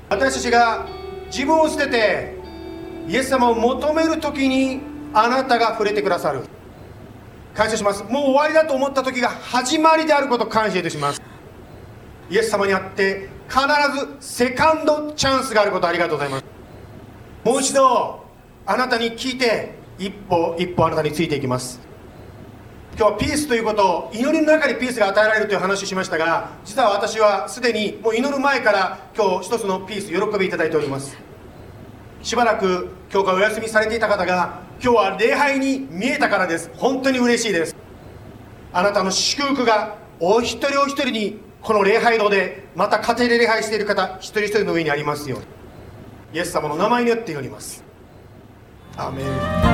私たちが自分を捨てて、イエス様を求めるときに、あなたが触れてくださる。感謝します。もう終わりだと思った時が始まりであることを感謝いたします。イエス様にあって必ずセカンドチャンスがあることありがとうございますもう一度あなたに聞いて一歩一歩あなたについていきます今日はピースということを祈りの中にピースが与えられるという話をしましたが実は私はすでにもう祈る前から今日一つのピース喜びいただいております。しばらく教会お休みされていた方が今日は礼拝に見えたからです。本当に嬉しいです。あなたの祝福がお一人お一人にこの礼拝堂でまた家庭で礼拝している方一人一人の上にありますように。イエス様の名前によって祈ります。アメン。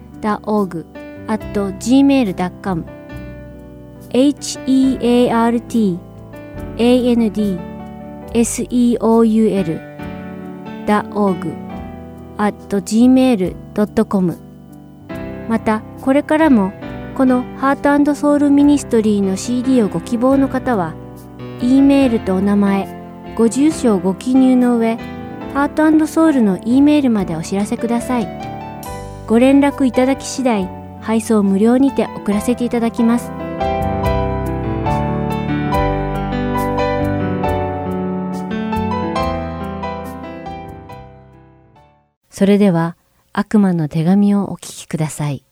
heart.org at gmail.com heart.and.seoul.org at gmail.com またこれからもこのハートソウルミニストリーの CD をご希望の方は E メールとお名前ご住所をご記入の上ハートソウルの E メールまでお知らせください。ご連絡いただき次第配送無料にて送らせていただきますそれでは悪魔の手紙をお聞きください。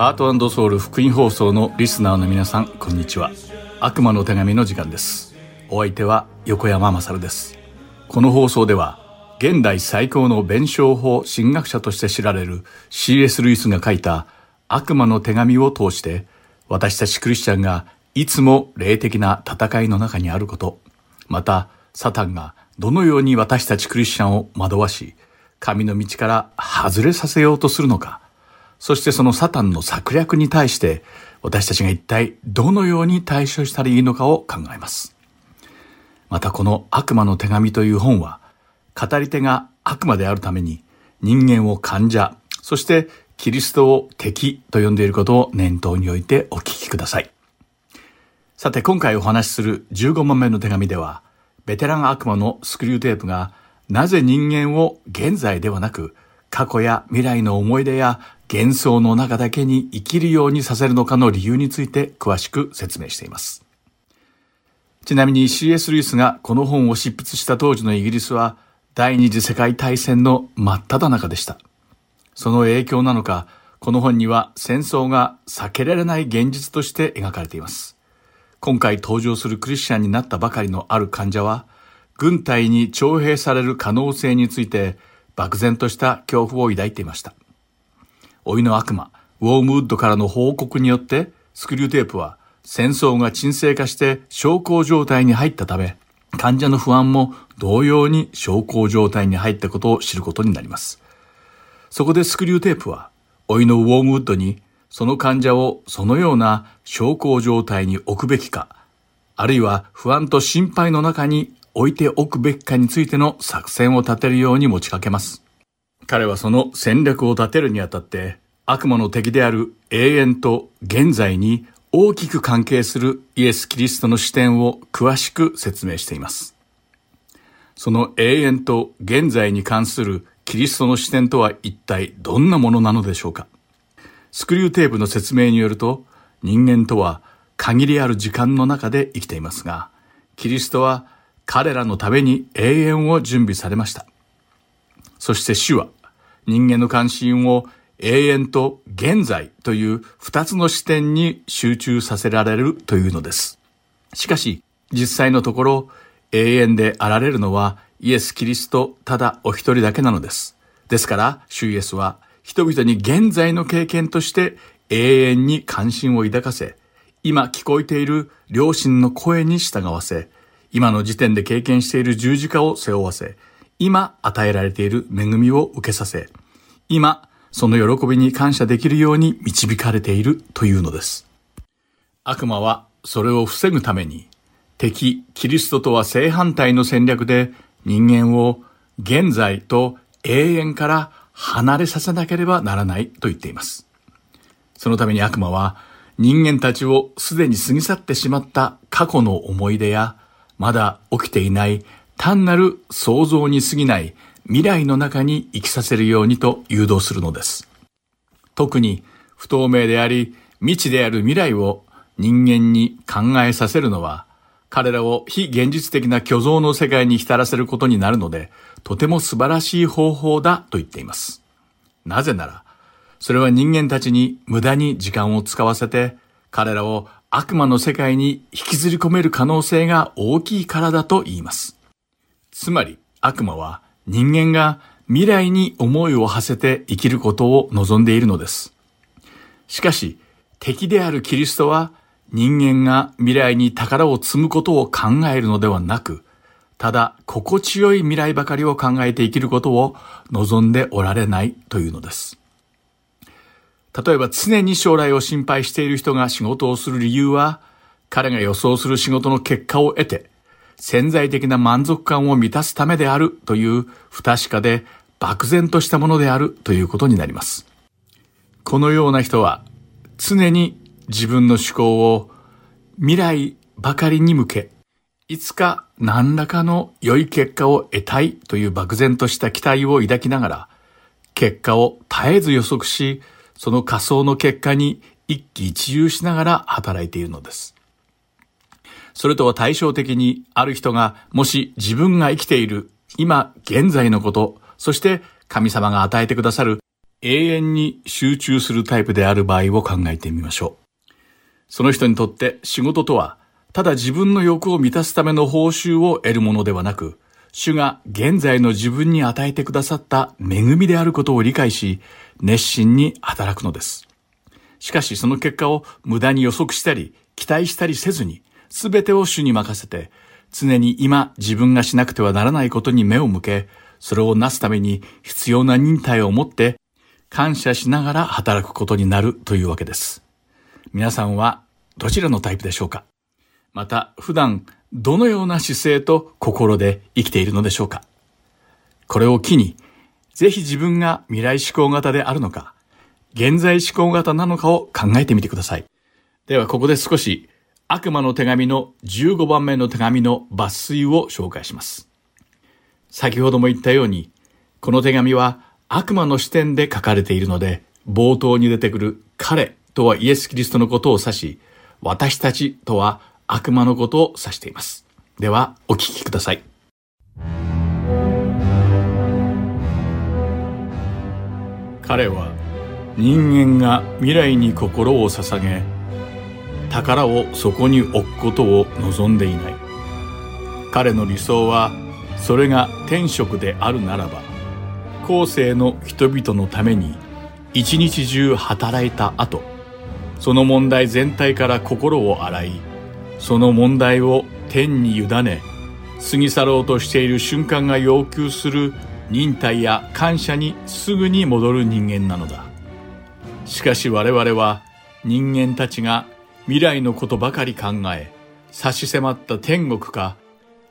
ハートソウル福音放送のリスナーの皆さん、こんにちは。悪魔の手紙の時間です。お相手は横山まさるです。この放送では、現代最高の弁証法神学者として知られる C.S. ルイスが書いた悪魔の手紙を通して、私たちクリスチャンがいつも霊的な戦いの中にあること、また、サタンがどのように私たちクリスチャンを惑わし、神の道から外れさせようとするのか、そしてそのサタンの策略に対して私たちが一体どのように対処したらいいのかを考えます。またこの悪魔の手紙という本は語り手が悪魔であるために人間を患者、そしてキリストを敵と呼んでいることを念頭に置いてお聞きください。さて今回お話しする15問目の手紙ではベテラン悪魔のスクリューテープがなぜ人間を現在ではなく過去や未来の思い出や幻想の中だけに生きるようにさせるのかの理由について詳しく説明しています。ちなみに C.S. ルイスがこの本を執筆した当時のイギリスは第二次世界大戦の真っ只中でした。その影響なのか、この本には戦争が避けられない現実として描かれています。今回登場するクリスチャンになったばかりのある患者は、軍隊に徴兵される可能性について漠然とした恐怖を抱いていました。老いの悪魔、ウォームウッドからの報告によって、スクリューテープは戦争が沈静化して小康状態に入ったため、患者の不安も同様に小康状態に入ったことを知ることになります。そこでスクリューテープは、老いのウォームウッドに、その患者をそのような小康状態に置くべきか、あるいは不安と心配の中に置いておくべきかについての作戦を立てるように持ちかけます。彼はその戦略を立てるにあたって悪魔の敵である永遠と現在に大きく関係するイエス・キリストの視点を詳しく説明しています。その永遠と現在に関するキリストの視点とは一体どんなものなのでしょうかスクリューテープの説明によると人間とは限りある時間の中で生きていますが、キリストは彼らのために永遠を準備されました。そして主は人間の関心を永遠と現在という二つの視点に集中させられるというのです。しかし、実際のところ、永遠であられるのはイエス・キリストただお一人だけなのです。ですから、主イエスは人々に現在の経験として永遠に関心を抱かせ、今聞こえている両親の声に従わせ、今の時点で経験している十字架を背負わせ、今与えられている恵みを受けさせ、今その喜びに感謝できるように導かれているというのです。悪魔はそれを防ぐために敵キリストとは正反対の戦略で人間を現在と永遠から離れさせなければならないと言っています。そのために悪魔は人間たちをすでに過ぎ去ってしまった過去の思い出やまだ起きていない単なる想像に過ぎない未来の中に生きさせるようにと誘導するのです。特に不透明であり未知である未来を人間に考えさせるのは彼らを非現実的な虚像の世界に浸らせることになるので、とても素晴らしい方法だと言っています。なぜなら、それは人間たちに無駄に時間を使わせて、彼らを悪魔の世界に引きずり込める可能性が大きいからだと言います。つまり悪魔は人間が未来に思いを馳せて生きることを望んでいるのです。しかし、敵であるキリストは人間が未来に宝を積むことを考えるのではなく、ただ心地よい未来ばかりを考えて生きることを望んでおられないというのです。例えば常に将来を心配している人が仕事をする理由は、彼が予想する仕事の結果を得て、潜在的な満足感を満たすためであるという不確かで漠然としたものであるということになります。このような人は常に自分の思考を未来ばかりに向け、いつか何らかの良い結果を得たいという漠然とした期待を抱きながら、結果を絶えず予測し、その仮想の結果に一喜一憂しながら働いているのです。それとは対照的に、ある人がもし自分が生きている今現在のこと、そして神様が与えてくださる永遠に集中するタイプである場合を考えてみましょう。その人にとって仕事とは、ただ自分の欲を満たすための報酬を得るものではなく、主が現在の自分に与えてくださった恵みであることを理解し、熱心に働くのです。しかしその結果を無駄に予測したり、期待したりせずに、すべてを主に任せて、常に今自分がしなくてはならないことに目を向け、それをなすために必要な忍耐を持って感謝しながら働くことになるというわけです。皆さんはどちらのタイプでしょうか？また普段どのような姿勢と心で生きているのでしょうか？これを機にぜひ自分が未来志向型であるのか現在志向型なのかを考えてみてください。ではここで少し悪魔の手紙の15番目の手紙の抜粋を紹介します。先ほども言ったように、この手紙は悪魔の視点で書かれているので、冒頭に出てくる彼とはイエス・キリストのことを指し、私たちとは悪魔のことを指しています。では、お聞きください。彼は人間が未来に心を捧げ宝をそこに置くことを望んでいない。彼の理想はそれが天職であるならば後世の人々のために一日中働いた後その問題全体から心を洗いその問題を天に委ね過ぎ去ろうとしている瞬間が要求する忍耐や感謝にすぐに戻る人間なのだ。しかし我々は人間たちが未来のことばかり考え差し迫った天国か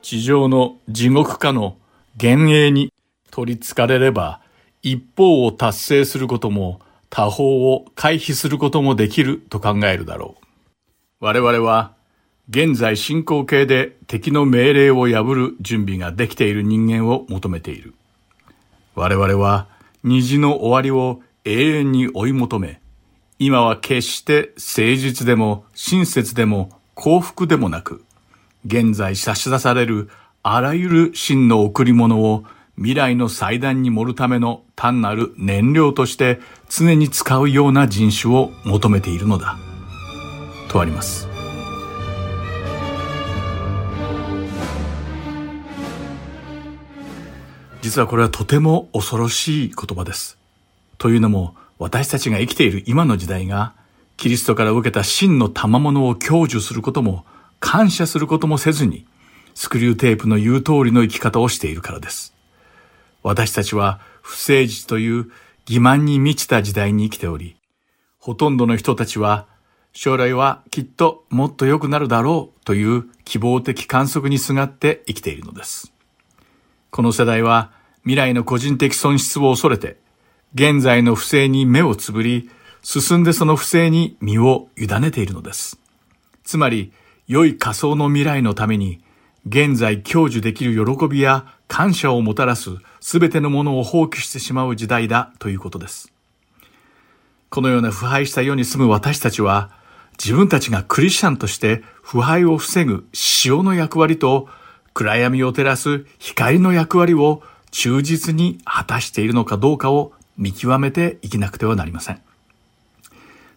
地上の地獄かの幻影に取り憑かれれば、一方を達成することも他方を回避することもできると考えるだろう。我々は現在進行形で敵の命令を破る準備ができている人間を求めている。我々は虹の終わりを永遠に追い求め、今は決して誠実でも親切でも幸福でもなく、現在差し出されるあらゆる真の贈り物を未来の祭壇に盛るための単なる燃料として常に使うような人種を求めているのだ。とあります。実はこれはとても恐ろしい言葉です。というのも私たちが生きている今の時代がキリストから受けた真の賜物を享受することも感謝することもせずに、スクリューテープの言う通りの生き方をしているからです。私たちは不誠実という欺瞞に満ちた時代に生きており、ほとんどの人たちは将来はきっともっと良くなるだろうという希望的観測にすがって生きているのです。この世代は未来の個人的損失を恐れて、現在の不正に目をつぶり、進んでその不正に身を委ねているのです。つまり、良い仮想の未来のために、現在享受できる喜びや感謝をもたらすすべてのものを放棄してしまう時代だということです。このような腐敗した世に住む私たちは、自分たちがクリスチャンとして腐敗を防ぐ塩の役割と暗闇を照らす光の役割を忠実に果たしているのかどうかを見極めていきなくてはなりません。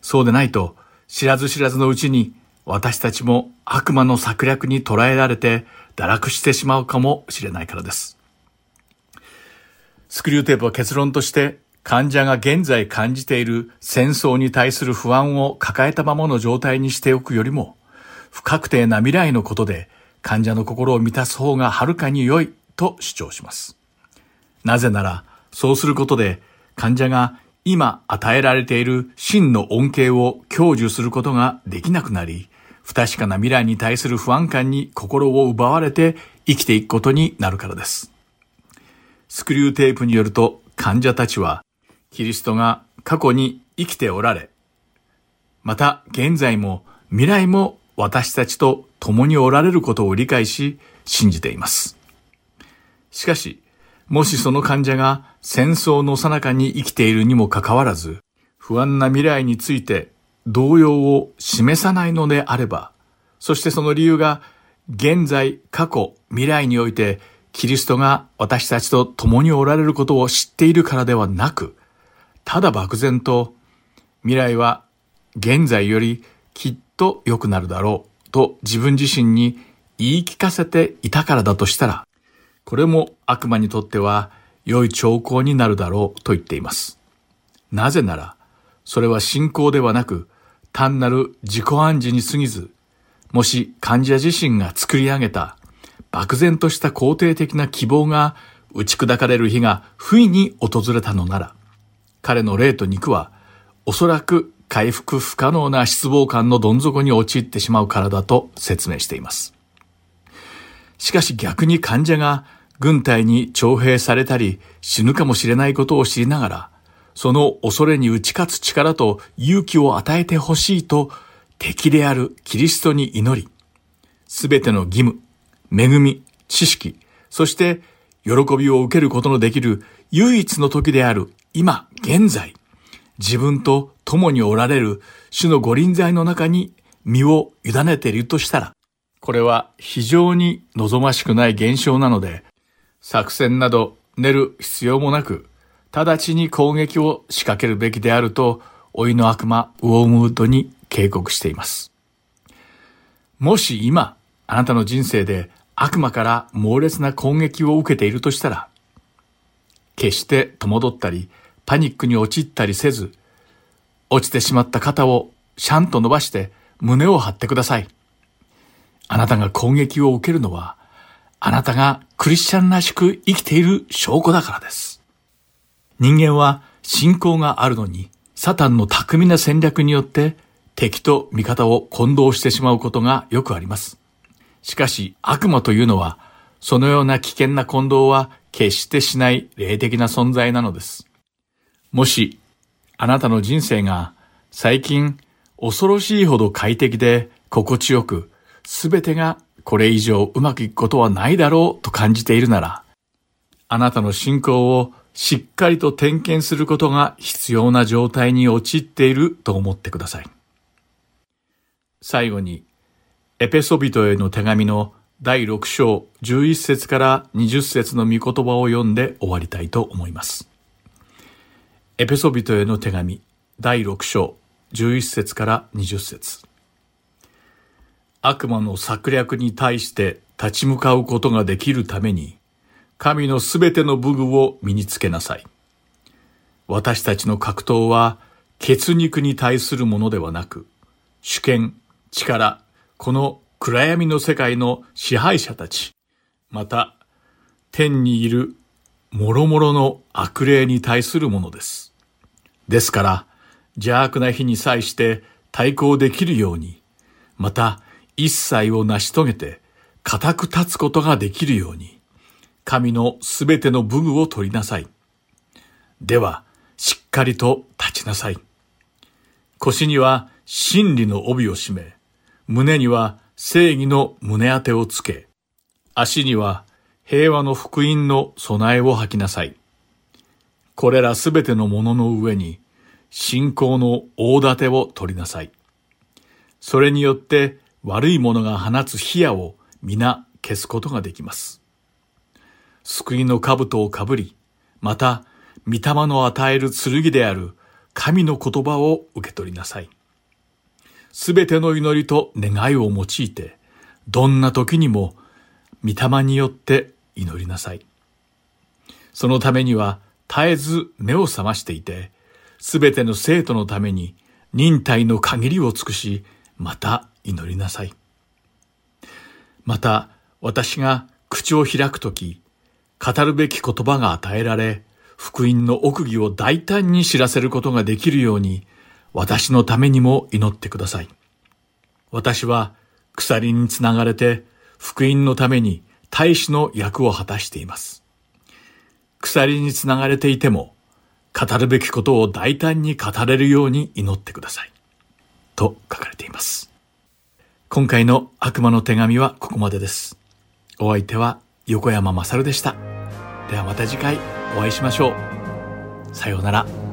そうでないと、知らず知らずのうちに私たちも悪魔の策略に捉えられて堕落してしまうかもしれないからです。スクリューテープは結論として患者が現在感じている戦争に対する不安を抱えたままの状態にしておくよりも、不確定な未来のことで患者の心を満たす方がはるかに良いと主張します。なぜなら、そうすることで患者が今与えられている真の恩恵を享受することができなくなり、不確かな未来に対する不安感に心を奪われて生きていくことになるからです。スクリューテープによると患者たちはキリストが過去に生きておられ、また現在も未来も私たちと共におられることを理解し信じています。しかし、もしその患者が戦争の最中に生きているにもかかわらず、不安な未来について動揺を示さないのであれば、そしてその理由が現在、過去、未来においてキリストが私たちと共におられることを知っているからではなく、ただ漠然と未来は現在よりきっと良くなるだろうと自分自身に言い聞かせていたからだとしたら、これも悪魔にとっては良い兆候になるだろうと言っています。なぜなら、それは信仰ではなく、単なる自己暗示に過ぎず、もし患者自身が作り上げた漠然とした肯定的な希望が打ち砕かれる日が不意に訪れたのなら、彼の霊と肉はおそらく回復不可能な失望感のどん底に陥ってしまうからだと説明しています。しかし逆に患者が軍隊に徴兵されたり死ぬかもしれないことを知りながら、その恐れに打ち勝つ力と勇気を与えてほしいと敵であるキリストに祈り、すべての義務、恵み、知識、そして喜びを受けることのできる唯一の時である今、現在、自分と共におられる主の御臨在の中に身を委ねているとしたら、これは非常に望ましくない現象なので、作戦など練る必要もなく、直ちに攻撃を仕掛けるべきであると、老いの悪魔、ウォームウッドに警告しています。もし今、あなたの人生で悪魔から猛烈な攻撃を受けているとしたら、決して戸惑ったり、パニックに陥ったりせず、落ちてしまった肩をシャンと伸ばして胸を張ってください。あなたが攻撃を受けるのは、あなたがクリスチャンらしく生きている証拠だからです。人間は信仰があるのに、サタンの巧みな戦略によって敵と味方を混同してしまうことがよくあります。しかし悪魔というのは、そのような危険な混同は決してしない霊的な存在なのです。もし、あなたの人生が最近恐ろしいほど快適で心地よく、すべてがこれ以上うまくいくことはないだろうと感じているなら、あなたの信仰をしっかりと点検することが必要な状態に陥っていると思ってください。最後に、エペソビトへの手紙の第6章11節から20節の御言葉を読んで終わりたいと思います。エペソビトへの手紙第6章11節から20節悪魔の策略に対して立ち向かうことができるために、神のすべての武具を身につけなさい。私たちの格闘は血肉に対するものではなく、主権、力、この暗闇の世界の支配者たち、また、天にいる諸々の悪霊に対するものです。ですから、邪悪な日に際して対抗できるように、また、一切を成し遂げて、固く立つことができるように、神のすべての武具を取りなさい。では、しっかりと立ちなさい。腰には真理の帯を締め、胸には正義の胸当てをつけ、足には平和の福音の備えを吐きなさい。これらすべてのものの上に信仰の大盾を取りなさい。それによって悪いものが放つ火矢を皆消すことができます。救いの兜をかぶり、また、御霊の与える剣である神の言葉を受け取りなさい。すべての祈りと願いを用いて、どんな時にも御霊によって祈りなさい。そのためには、絶えず目を覚ましていて、すべての生徒のために忍耐の限りを尽くし、また祈りなさい。また、私が口を開くとき、語るべき言葉が与えられ、福音の奥義を大胆に知らせることができるように、私のためにも祈ってください。私は鎖につながれて、福音のために大使の役を果たしています。鎖につながれていても、語るべきことを大胆に語れるように祈ってください。と書かれています。今回の悪魔の手紙はここまでです。お相手は横山まさるでした。ではまた次回お会いしましょう。さようなら。